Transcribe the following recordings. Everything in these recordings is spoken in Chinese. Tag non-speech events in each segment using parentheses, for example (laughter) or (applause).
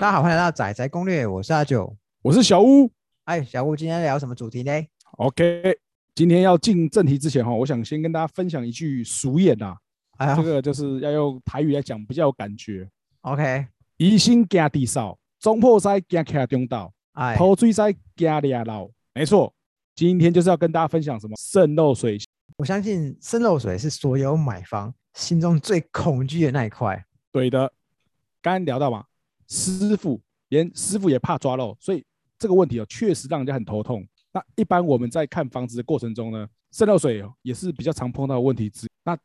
大家好，欢迎来到仔仔攻略，我是阿九。我是小屋。哎，小屋今天聊什么主题呢？OK，今天要进正题之前哈，我想先跟大家分享一句俗谚呐、哎呀这个就是要用台语来讲，比较有感觉。，OK，疑心惊地少，中破塞惊卡中道，哎，头水塞惊俩老。没错，今天就是要跟大家分享什么渗漏水。我相信渗漏水是所有买房心中最恐惧的那一块。对的，刚刚聊到嘛，师傅连师傅也怕抓漏，所以这个问题哦，确实让人家很头痛。那一般我们在看房子的过程中呢，渗漏水哦也是比较常碰到的问题。那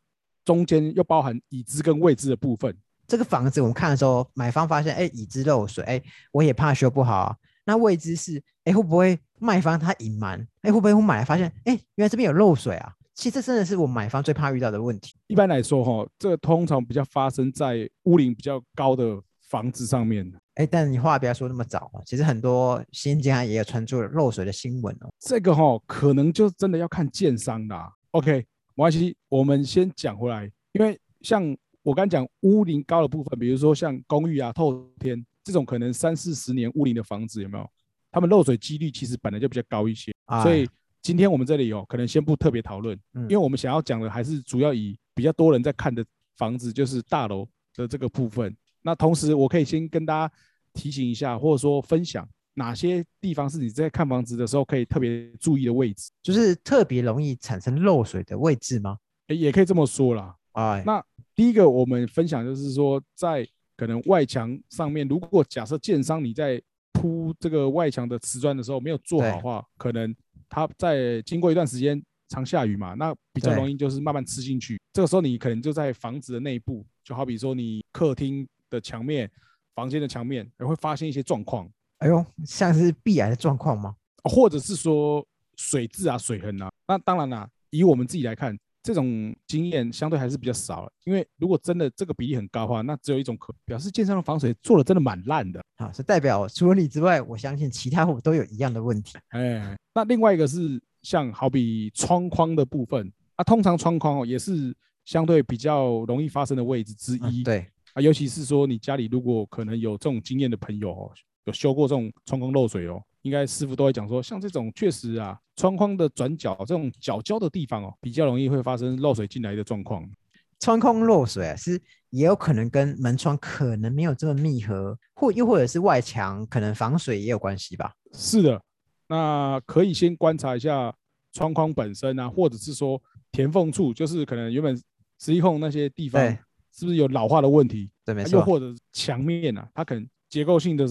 中间又包含已知跟未知的部分。这个房子我们看的时候，买方发现，哎，已知漏水，哎，我也怕修不好啊。那未知是，哎，会不会卖方他隐瞒？哎，会不会我买来发现，哎，原来这边有漏水啊？其实这真的是我买方最怕遇到的问题。一般来说哈、这个通常比较发生在屋龄比较高的房子上面。哎，但你话不要说那么早啊，其实很多新家也有传出漏水的新闻哦。这个哈、可能就真的要看建商啦。OK，没关系，我们先讲回来，因为像我刚讲屋龄高的部分，比如说像公寓啊、透天这种可能三四十年屋龄的房子，有没有？他们漏水几率其实本来就比较高一些，所以哎今天我们这里哦，可能先不特别讨论，嗯因为我们想要讲的还是主要以比较多人在看的房子，就是大楼的这个部分。那同时，我可以先跟大家提醒一下，或者说分享哪些地方是你在看房子的时候可以特别注意的位置，就是特别容易产生漏水的位置吗？诶也可以这么说啦。哎，那第一个我们分享就是说，在可能外墙上面，如果假设建商你在铺这个外墙的瓷砖的时候没有做好的话，可能它在经过一段时间常下雨嘛，那比较容易就是慢慢吃进去。这个时候你可能就在房子的内部，就好比说你客厅的墙面、房间的墙面，也会发现一些状况，哎呦，像是壁癌的状况吗？哦或者是说水渍啊、水痕啊。那当然啦，以我们自己来看，这种经验相对还是比较少了。因为如果真的这个比例很高的话，那只有一种可表示建商的防水做的真的蛮烂的。啊，是代表除了你之外，我相信其他户都有一样的问题。哎，那另外一个是像好比窗框的部分啊，通常窗框哦也是相对比较容易发生的位置之一。嗯对，啊，尤其是说你家里如果可能有这种经验的朋友哦，有修过这种窗框漏水哦，应该师傅都会讲说，像这种确实啊，窗框的转角这种角胶的地方哦，比较容易会发生漏水进来的状况。窗框漏水啊，是也有可能跟门窗可能没有这么密合，或又或者是外墙可能防水也有关系吧？是的，那可以先观察一下窗框本身啊，或者是说填缝处，就是可能原本十一控那些地方对是不是有老化的问题，对，没错又。或者是墙面啊，它可能结构性的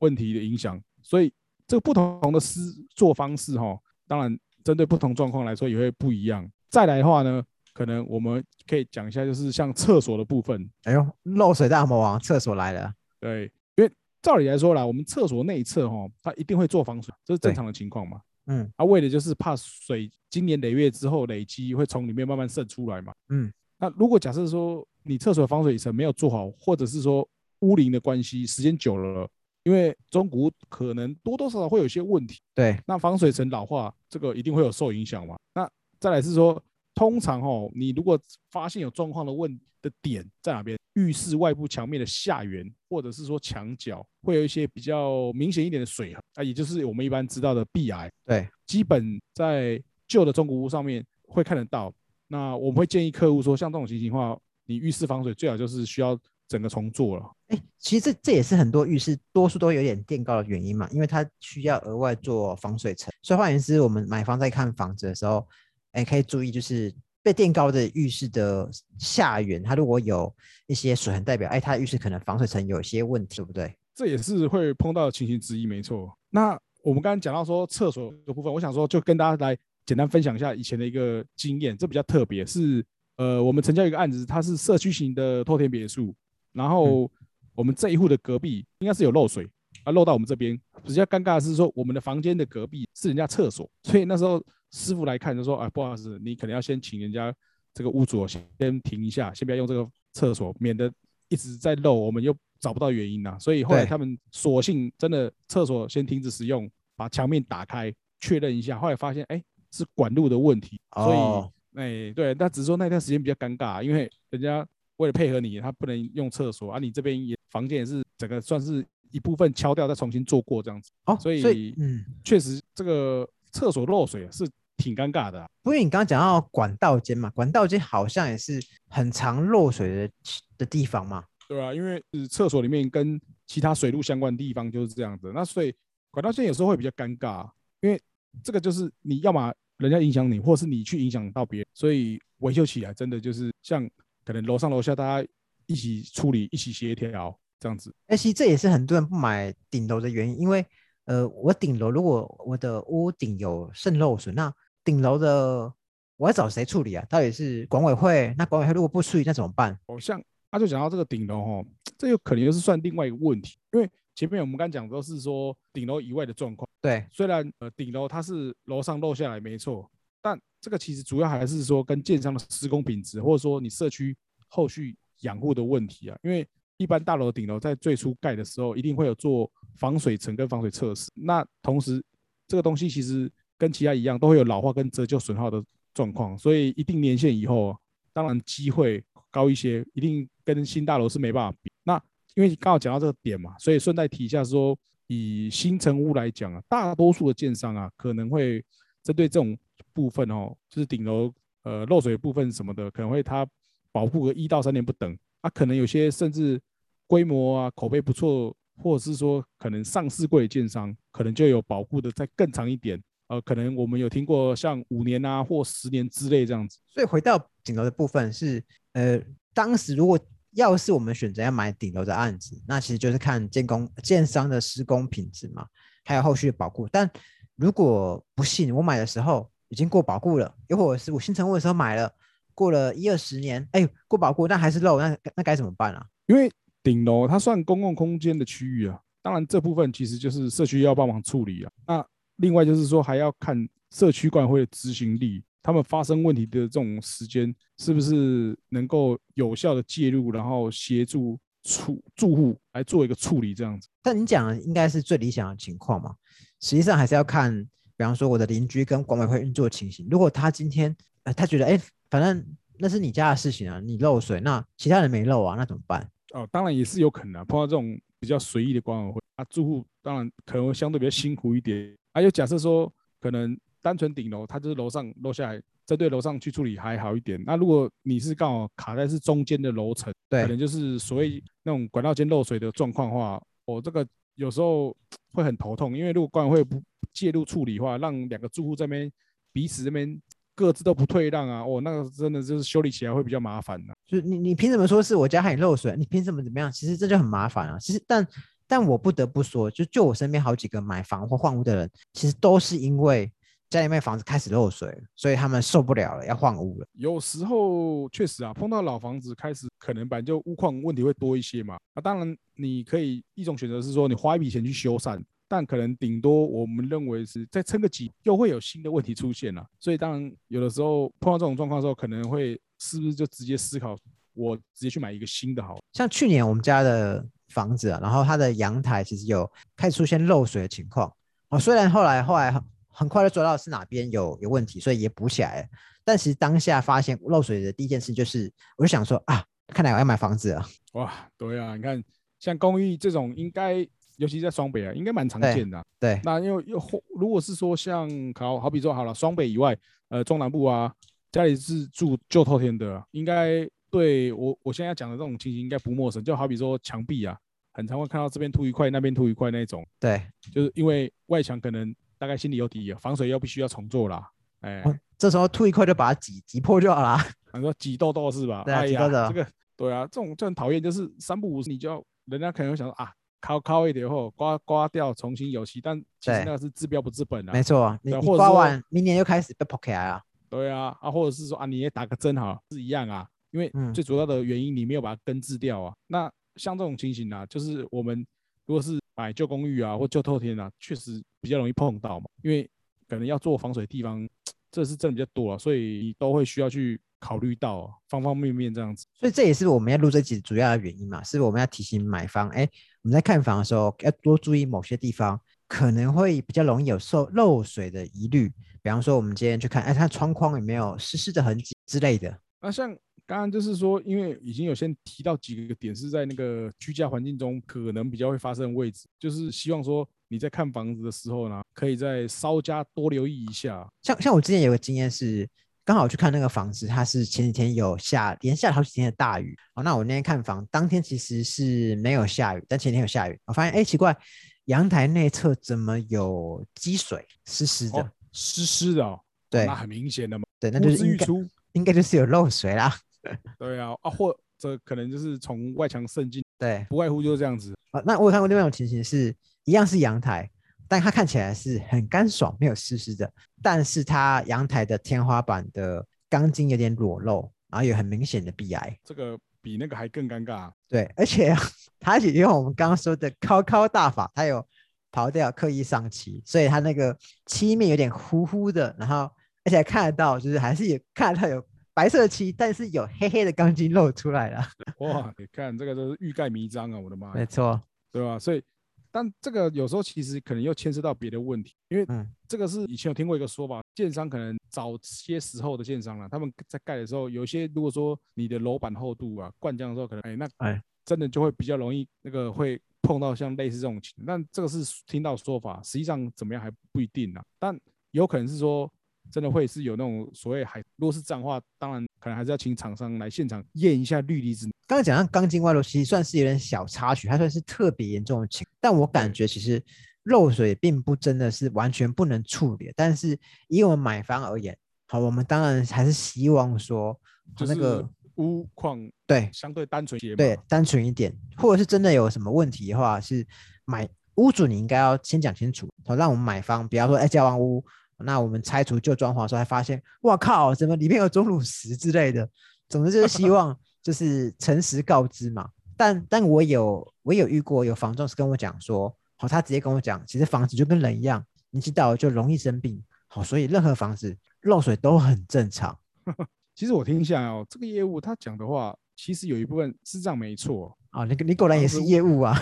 问题的影响，所以这个不同的施做方式哈，当然针对不同状况来说也会不一样。再来的话呢，可能我们可以讲一下，就是像厕所的部分，哎呦，漏水大魔王，厕所来了。对，因为照理来说啦，我们厕所内侧哈，它一定会做防水，这是正常的情况嘛。嗯啊，为的就是怕水经年累月之后累积会从里面慢慢渗出来嘛。嗯，那如果假设说你厕所的防水层没有做好，或者是说屋龄的关系，时间久了，因为中古屋可能多多少少会有一些问题，对，那防水层老化，这个一定会有受影响嘛。那再来是说，通常哦，你如果发现有状况的问的点在哪边，浴室外部墙面的下缘，或者是说墙角，会有一些比较明显一点的水痕啊，也就是我们一般知道的壁癌。对，基本在旧的中古屋上面会看得到。那我们会建议客户说，像这种情形的话，你浴室防水最好就是需要整个重做了。哎，其实这这也是很多浴室多数都有点垫高的原因嘛，因为它需要额外做防水层。所以换言之，我们买房在看房子的时候，哎，可以注意就是被垫高的浴室的下缘，它如果有一些水痕，代表哎，它的浴室可能防水层有一些问题，对不对？这也是会碰到的情形之一，没错。那我们刚刚讲到说厕所的部分，我想说就跟大家来简单分享一下以前的一个经验，这比较特别，是呃我们成交一个案子，它是社区型的透天别墅，然后我们这一户的隔壁应该是有漏水啊，漏到我们这边。比较尴尬的是说，我们的房间的隔壁是人家厕所，所以那时候师傅来看就说，哎，不好意思，你可能要先请人家这个屋主先停一下，先不要用这个厕所，免得一直在漏，我们又找不到原因呐、所以后来他们索性真的厕所先停止使用，把墙面打开确认一下，后来发现哎是管路的问题，所哦以哎对，那只是说那段时间比较尴尬，因为人家为了配合你，他不能用厕所啊，你这边也房间也是整个算是一部分敲掉，再重新做过这样子。哦，所所以嗯，确实这个厕所漏水是挺尴尬的啊、不过你刚刚讲到管道间嘛，管道间好像也是很常漏水的的地方嘛。对啊，因为是厕所里面跟其他水路相关的地方就是这样子，那所以管道线有时候会比较尴尬，因为这个就是你要么人家影响你，或是你去影响到别人，所以维修起来真的就是像可能楼上楼下大家一起处理、一起协调这样子。哎，其实这也是很多人不买顶楼的原因，因为呃，我顶楼如果我的屋顶有渗漏水，那顶楼的我要找谁处理啊？到底是管委会？那管委会如果不处理，那怎么办？哦，像他就讲到这个顶楼哦，这有可能就是算另外一个问题，因为前面我们刚讲都是说顶楼以外的状况。对，虽然呃顶楼它是楼上漏下来没错，但这个其实主要还是说跟建商的施工品质，或者说你社区后续养护的问题啊。因为一般大楼顶楼在最初盖的时候，一定会有做防水层跟防水测试。那同时这个东西其实跟其他一样，都会有老化跟折旧损耗的状况，所以一定年限以后，当然机会高一些，一定跟新大楼是没办法比。那因为刚好讲到这个点嘛，所以顺带提一下说，以新城屋来讲啊，大多数的建商啊，可能会针对这种部分哦，就是顶楼呃漏水部分什么的，可能会它保护个一到三年不等。啊，可能有些甚至规模啊口碑不错，或者是说可能上市柜的建商，可能就有保护的再更长一点。呃，可能我们有听过像五年啊或十年之类这样子。所以回到顶楼的部分是，呃，当时如果要是我们选择要买顶楼的案子，那其实就是看建工建商的施工品质嘛，还有后续的保护。但如果不幸我买的时候已经过保固了，又或者是我新成屋的时候买了，过了一二十年，哎，过保固但还是漏，那那该怎么办啊？因为顶楼它算公共空间的区域啊，当然这部分其实就是社区要帮忙处理啊。那另外就是说还要看社区管委会的执行力，他们发生问题的这种时间是不是能够有效的介入，然后协助处住户来做一个处理这样子。但你讲的应该是最理想的情况嘛，实际上还是要看，比方说我的邻居跟管委会运作的情形。如果他今天呃他觉得哎，反正那是你家的事情啊，你漏水，那其他人没漏啊，那怎么办？哦，当然也是有可能啊，碰到这种比较随意的管委会啊，住户当然可能会相对比较辛苦一点。还有假设说，可能单纯顶楼，它就是楼上漏下来，针对楼上去处理还好一点。那如果你是刚好卡在是中间的楼层，对可能就是所谓那种管道间漏水的状况的话，哦，这个有时候会很头痛，因为如果管委会不介入处理的话，让两个住户这边彼此这边各自都不退让啊，哦，那个真的就是修理起来会比较麻烦的、就是你你凭什么说是我家还漏水？你凭什么怎么样？其实这就很麻烦啊。其实但但我不得不说，就就我身边好几个买房或换屋的人，其实都是因为家里面房子开始漏水，所以他们受不了了，要换屋了。有时候确实啊，碰到老房子开始可能本来就屋况问题会多一些嘛。那、当然你可以一种选择是说你花一笔钱去修缮，但可能顶多我们认为是再撑个几，又会有新的问题出现了。所以当然有的时候碰到这种状况的时候，可能会是不是就直接思考我直接去买一个新的好。像去年我们家的房子啊，然后它的阳台其实有开始出现漏水的情况。哦，虽然后来后来很很快就抓到是哪边有有问题，所以也补起来了。但其实当下发现漏水的第一件事就是，我就想说啊，看来我要买房子了。哇，对啊，你看像公寓这种，应该尤其在双北啊，应该蛮常对见的啊、对，那又又或如果是说像好好比说好了，双北以外，呃，中南部啊，家里是住旧透天的，应该对我我现在讲的这种情形应该不陌生。就好比说墙壁啊，很常会看到这边凸一块，那边凸一块那种，对，就是因为外墙可能大概心里有底，防水又必须要重做啦。哎，哦这时候吐一块就把它挤挤破就好啦。你说挤痘痘是吧？对啊哎呀，挤痘痘这个对啊，这种就很讨厌，就是三不五时你就要，人家可能会想说啊，敲敲一点后刮刮掉，重新油漆，但其实那个是治标不治本啊。没错，你你刮完，明年又开始被破开啊。对啊，啊，或者是说啊，你也打个针好，是一样啊，因为嗯最主要的原因你没有把它根治掉啊。那像这种情形啊，就是我们如果是买旧公寓啊或旧透天啊，确实比较容易碰到嘛，因为可能要做防水地方，这是真的比较多啊，所以都会需要去考虑到啊方方面面这样子。所以这也是我们要录这集主要的原因嘛，是我们要提醒买方，哎，我们在看房的时候要多注意某些地方，可能会比较容易有受漏水的疑虑。比方说，我们今天去看，哎，它窗框有没有湿湿的痕迹之类的。那像刚刚就是说，因为已经有先提到几个点是在那个居家环境中可能比较会发生的位置，就是希望说你在看房子的时候呢，可以再稍加多留意一下。像像我之前有个经验是，刚好去看那个房子，它是前几天有下连下了好几天的大雨。哦，那我那天看房，当天其实是没有下雨，但前天有下雨。我发现，哎，奇怪，阳台内侧怎么有积水，湿湿的，湿湿的哦。对，那很明显的嘛。对，那就是应该应该就是有漏水啦。(laughs) 对啊，啊，或者可能就是从外墙渗进，对，不外乎就是这样子啊。那我有看过另外一种情形，是一样是阳台，但它看起来是很干爽，没有湿湿的，但是它阳台的天花板的钢筋有点裸露，然后有很明显的壁癌，这个比那个还更尴尬。对，而且 (laughs) 它也用我们刚刚说的高高大法，它有刨掉刻意上漆，所以它那个漆面有点糊糊的，然后而且看得到，就是还是有看得到有。白色漆，但是有黑黑的钢筋露出来了。(laughs) 哇，你看这个都是欲盖弥彰啊！我的妈，没错，对吧？所以，但这个有时候其实可能又牵涉到别的问题，因为这个是以前有听过一个说法，建商可能早些时候的建商了，他们在盖的时候，有些如果说你的楼板厚度啊，灌浆的时候可能哎，那哎真的就会比较容易那个会碰到像类似这种情，但这个是听到说法，实际上怎么样还不一定呢？但有可能是说。真的会是有那种所谓海，如果是这样的话，当然可能还是要请厂商来现场验一下氯离子。刚刚讲到钢筋外露，其实算是有点小插曲，它算是特别严重的情但我感觉其实漏水并不真的是完全不能处理。但是以我们买方而言，好，我们当然还是希望说，就那个屋况对相对单纯些，对单纯一点，或者是真的有什么问题的话，是买屋主你应该要先讲清楚，好，让我们买方不要说哎交完屋。那我们拆除旧装潢的时候，还发现，哇靠，怎么里面有钟乳石之类的？总之就是希 (laughs) 望就是诚实告知嘛。但但我有我有遇过有房仲是跟我讲说，好，他直接跟我讲，其实房子就跟人一样，年纪到了就容易生病，好，所以任何房子漏水都很正常。(laughs) 其实我听下来哦，这个业务他讲的话，其实有一部分是这样没错啊。你你果然也是业务啊。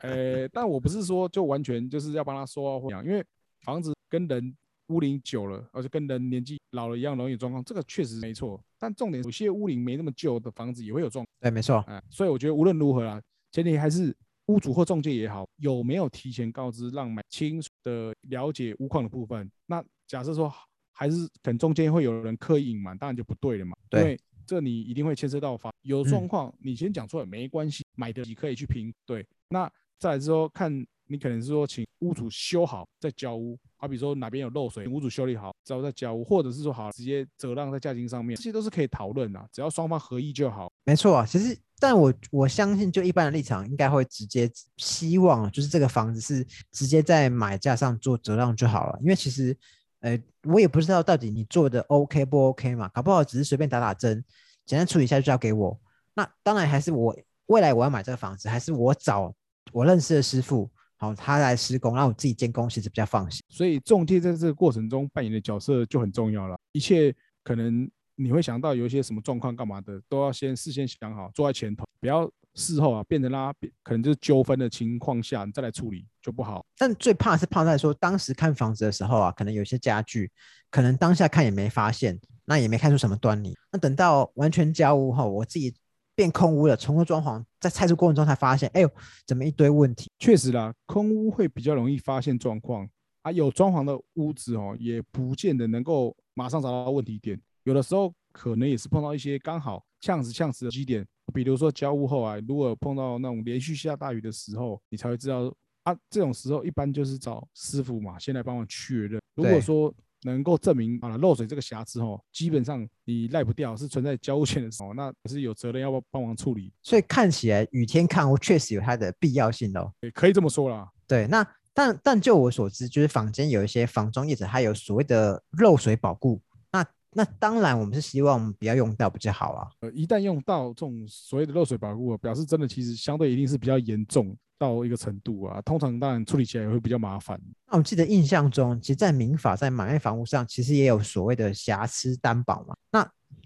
呃，但我不是说就完全就是要帮他说话，因为房子跟人。屋龄久了，而且跟人年纪老了一样容易状况，这个确实没错。但重点，有些屋龄没那么旧的房子也会有状。对，没错。哎，所以我觉得无论如何啦，前提还是屋主或中介也好，有没有提前告知，让买清楚的了解屋况的部分。那假设说还是可能中间会有人刻意隐瞒，当然就不对了嘛。对。因为这你一定会牵涉到法，有状况你先讲出来没关系，买的你可以去评。对。那再来之后看。你可能是说请屋主修好再交屋，好比说哪边有漏水，屋主修理好之后再交屋，或者是说好直接折让在价金上面，这些都是可以讨论的，只要双方合意就好。没错啊，其实但我我相信就一般的立场，应该会直接希望就是这个房子是直接在买价上做折让就好了，因为其实呃我也不知道到底你做的 OK 不 OK 嘛，搞不好只是随便打打针，简单处理一下就交给我。那当然还是我未来我要买这个房子，还是我找我认识的师傅。好，他来施工，让我自己监工，其实比较放心。所以中介在这个过程中扮演的角色就很重要了。一切可能你会想到有一些什么状况干嘛的，都要先事先想好，坐在前头，不要事后啊变成啦，可能就是纠纷的情况下你再来处理就不好。但最怕是怕在说当时看房子的时候啊，可能有些家具，可能当下看也没发现，那也没看出什么端倪。那等到完全交屋后，我自己。变空屋了，重新装潢，在拆除过程中才发现，哎呦，怎么一堆问题？确实啦，空屋会比较容易发现状况啊。有装潢的屋子哦，也不见得能够马上找到问题点，有的时候可能也是碰到一些刚好呛死呛死的基点，比如说交屋后啊，如果碰到那种连续下大雨的时候，你才会知道啊。这种时候一般就是找师傅嘛，先来帮忙确认。如果说能够证明啊漏水这个瑕疵哦，基本上你赖不掉，是存在交屋前的时候，那是有责任要帮忙处理。所以看起来雨天看屋确实有它的必要性哦，也可以这么说啦。对，那但但就我所知，就是坊间有一些房中业者，他有所谓的漏水保固。那那当然，我们是希望不要用到比较好啊。呃，一旦用到这种所谓的漏水保护，表示真的其实相对一定是比较严重。到一个程度啊，通常当然处理起来也会比较麻烦。那我记得印象中，其实，在民法在买卖房屋上，其实也有所谓的瑕疵担保嘛。那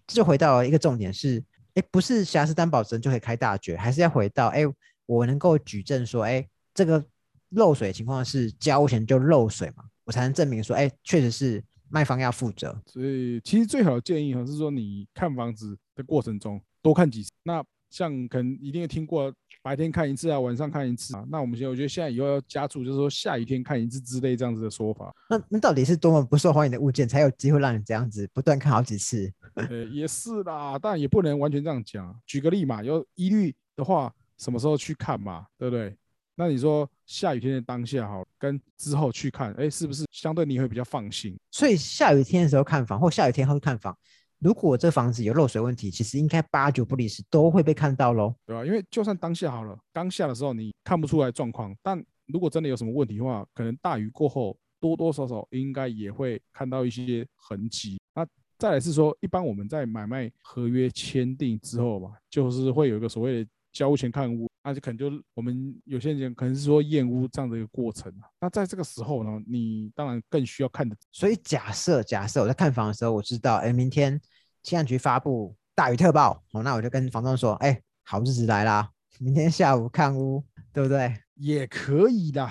这就回到一个重点是，哎，不是瑕疵担保人就可以开大决，还是要回到，哎，我能够举证说，哎，这个漏水情况是交钱就漏水嘛，我才能证明说，哎，确实是卖方要负责。所以其实最好的建议哈是说，你看房子的过程中多看几次。那像可能一定有听过白天看一次啊，晚上看一次啊。那我们现在我觉得现在以后要加注，就是说下雨天看一次之类这样子的说法。那那到底是多么不受欢迎的物件，才有机会让你这样子不断看好几次？(laughs) 呃，也是啦，但也不能完全这样讲。举个例嘛，有疑虑的话，什么时候去看嘛，对不对？那你说下雨天的当下好，跟之后去看，哎，是不是相对你会比较放心？所以下雨天的时候看房，或下雨天后看房，如果这房子有漏水问题，其实应该八九不离十都会被看到喽，对啊？因为就算当下好了，刚下的时候你看不出来状况，但如果真的有什么问题的话，可能大雨过后多多少少应该也会看到一些痕迹。那再来是说，一般我们在买卖合约签订之后吧，就是会有一个所谓的交屋前看屋。那就可能就我们有些人可能是说验屋这样的一个过程啊。那在这个时候呢，你当然更需要看的。所以假设假设我在看房的时候，我知道哎，明天气象局发布大雨特报，哦，那我就跟房东说，哎，好日子来啦，明天下午看屋，对不对？也可以的。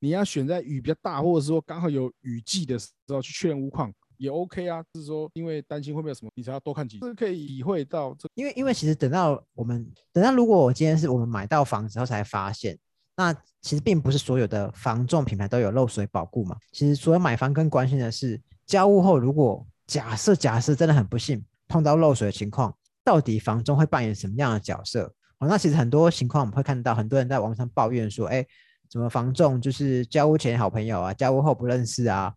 你要选在雨比较大，或者说刚好有雨季的时候去确认屋况。也 OK 啊，就是说，因为担心会不会有什么，你才要多看几次，可以体会到这。因为因为其实等到我们等到如果我今天是我们买到房子后才发现，那其实并不是所有的房仲品牌都有漏水保固嘛。其实所有买房更关心的是，交屋后如果假设假设真的很不幸碰到漏水的情况，到底房仲会扮演什么样的角色？哦，那其实很多情况我们会看到很多人在网上抱怨说，哎，怎么房仲就是交屋前好朋友啊，交屋后不认识啊？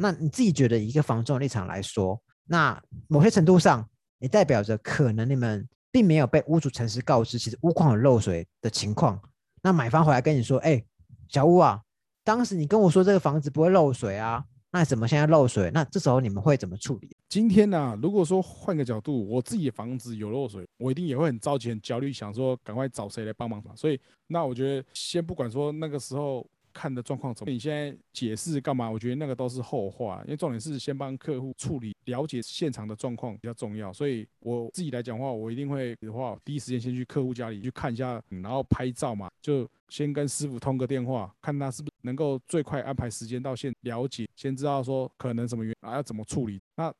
那你自己觉得，一个房仲立场来说，那某些程度上也代表着可能你们并没有被屋主诚实告知，其实屋况有漏水的情况。那买方回来跟你说：“哎，小屋啊，当时你跟我说这个房子不会漏水啊，那怎么现在漏水？那这时候你们会怎么处理？”今天呢，如果说换个角度，我自己的房子有漏水，我一定也会很着急、很焦虑，想说赶快找谁来帮忙嘛。所以，那我觉得先不管说那个时候。看的状况怎么？你现在解释干嘛？我觉得那个都是后话，因为重点是先帮客户处理、了解现场的状况比较重要。所以我自己来讲话，我一定会的话，第一时间先去客户家里去看一下，然后拍照嘛，就先跟师傅通个电话，看他是不是能够最快安排时间到现了解，先知道说可能什么原啊要怎么处理。那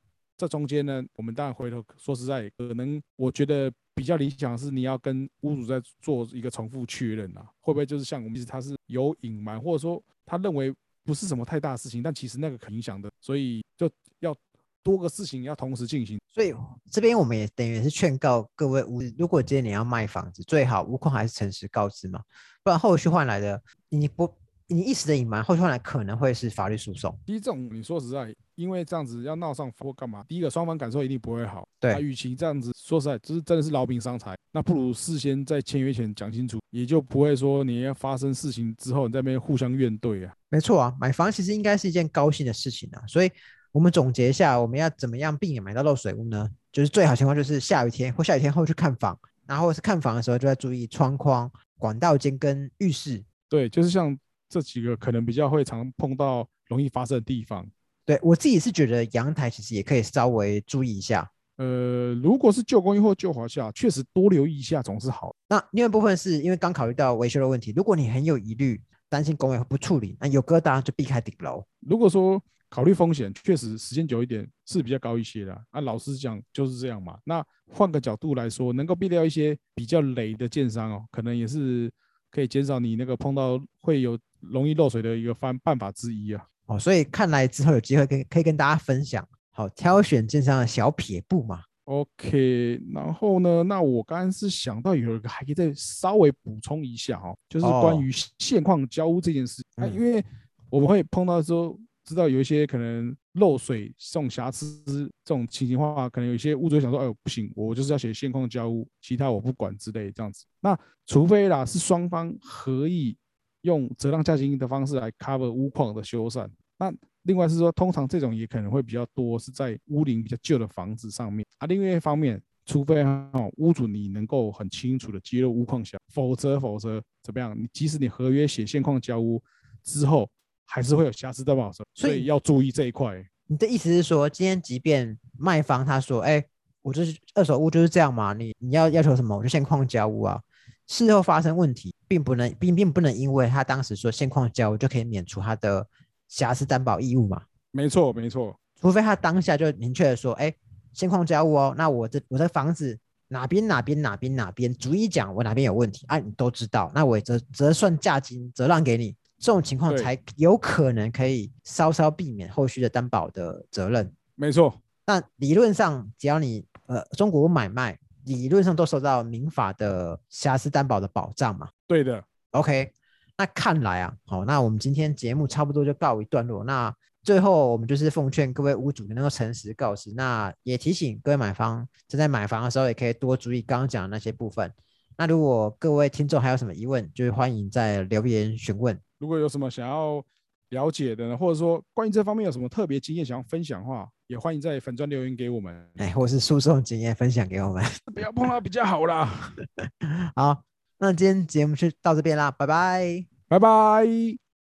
这中间呢，我们当然回头说实在，可能我觉得。比较理想是你要跟屋主在做一个重复确认啊，会不会就是像我们其实他是有隐瞒，或者说他认为不是什么太大事情，但其实那个可影响的，所以就要多个事情要同时进行。所以这边我们也等于是劝告各位屋，如果今天你要卖房子，最好屋况还是诚实告知嘛，不然后续换来的你不。你一时的隐瞒，后续来可能会是法律诉讼。第一种，你说实在，因为这样子要闹上或干嘛？第一个，双方感受一定不会好。对，与其这样子，说实在，就是真的是劳民伤财，那不如事先在签约前讲清楚，也就不会说你要发生事情之后，你在那边互相怨怼啊。没错啊，买房其实应该是一件高兴的事情啊。所以我们总结一下，我们要怎么样避免买到漏水屋呢？就是最好情况就是下雨天或下雨天后去看房，然后是看房的时候就要注意窗框、管道间跟浴室。对，就是像。这几个可能比较会常碰到容易发生的地方，对我自己是觉得阳台其实也可以稍微注意一下。呃，如果是旧公寓或旧华夏，确实多留意一下总是好。那另外部分是因为刚考虑到维修的问题，如果你很有疑虑，担心公寓不处理，那有疙瘩就避开顶楼。如果说考虑风险，确实时间久一点是比较高一些的。啊，老实讲就是这样嘛。那换个角度来说，能够避掉一些比较雷的建商哦，可能也是可以减少你那个碰到会有。容易漏水的一个方办法之一啊，哦，所以看来之后有机会跟可以跟大家分享，好挑选建商的小撇步嘛。OK，然后呢，那我刚刚是想到有一个还可以再稍微补充一下哈，就是关于现况交屋这件事，啊，因为我们会碰到说。知道有一些可能漏水这种瑕疵这种情形话，可能有一些屋主想说，哎呦不行，我就是要写现况交屋，其他我不管之类这样子。那除非啦是双方合意。用折让价金的方式来 cover 屋况的修缮，那另外是说，通常这种也可能会比较多，是在屋龄比较旧的房子上面啊。另外一方面，除非哈屋主你能够很清楚的揭露屋况小，否则否则怎么样？你即使你合约写现况交屋之后，还是会有瑕疵担保所以要注意这一块。你的意思是说，今天即便卖方他说，哎，我就是二手屋就是这样嘛，你你要要求什么，我就现况交屋啊。事后发生问题，并不能并并不能因为他当时说现况交就可以免除他的瑕疵担保义务嘛？没错，没错。除非他当下就明确的说，哎，现况交物哦，那我这我的房子哪边哪边哪边哪边，逐一讲我哪边有问题啊，你都知道，那我折折算价金折让给你，这种情况才有可能可以稍稍避免后续的担保的责任。没错，那理论上，只要你呃中国买卖，理论上都受到民法的瑕疵担保的保障嘛。对的，OK，那看来啊，好，那我们今天节目差不多就告一段落。那最后我们就是奉劝各位屋主能够诚实告知，那也提醒各位买方正在买房的时候，也可以多注意刚刚讲的那些部分。那如果各位听众还有什么疑问，就是欢迎在留言询问。如果有什么想要了解的呢，或者说关于这方面有什么特别经验想要分享的话，也欢迎在粉砖留言给我们。哎，或是诉讼经验分享给我们。(laughs) 不要碰到比较好啦，(laughs) 好，那今天节目就到这边啦，拜拜。拜拜。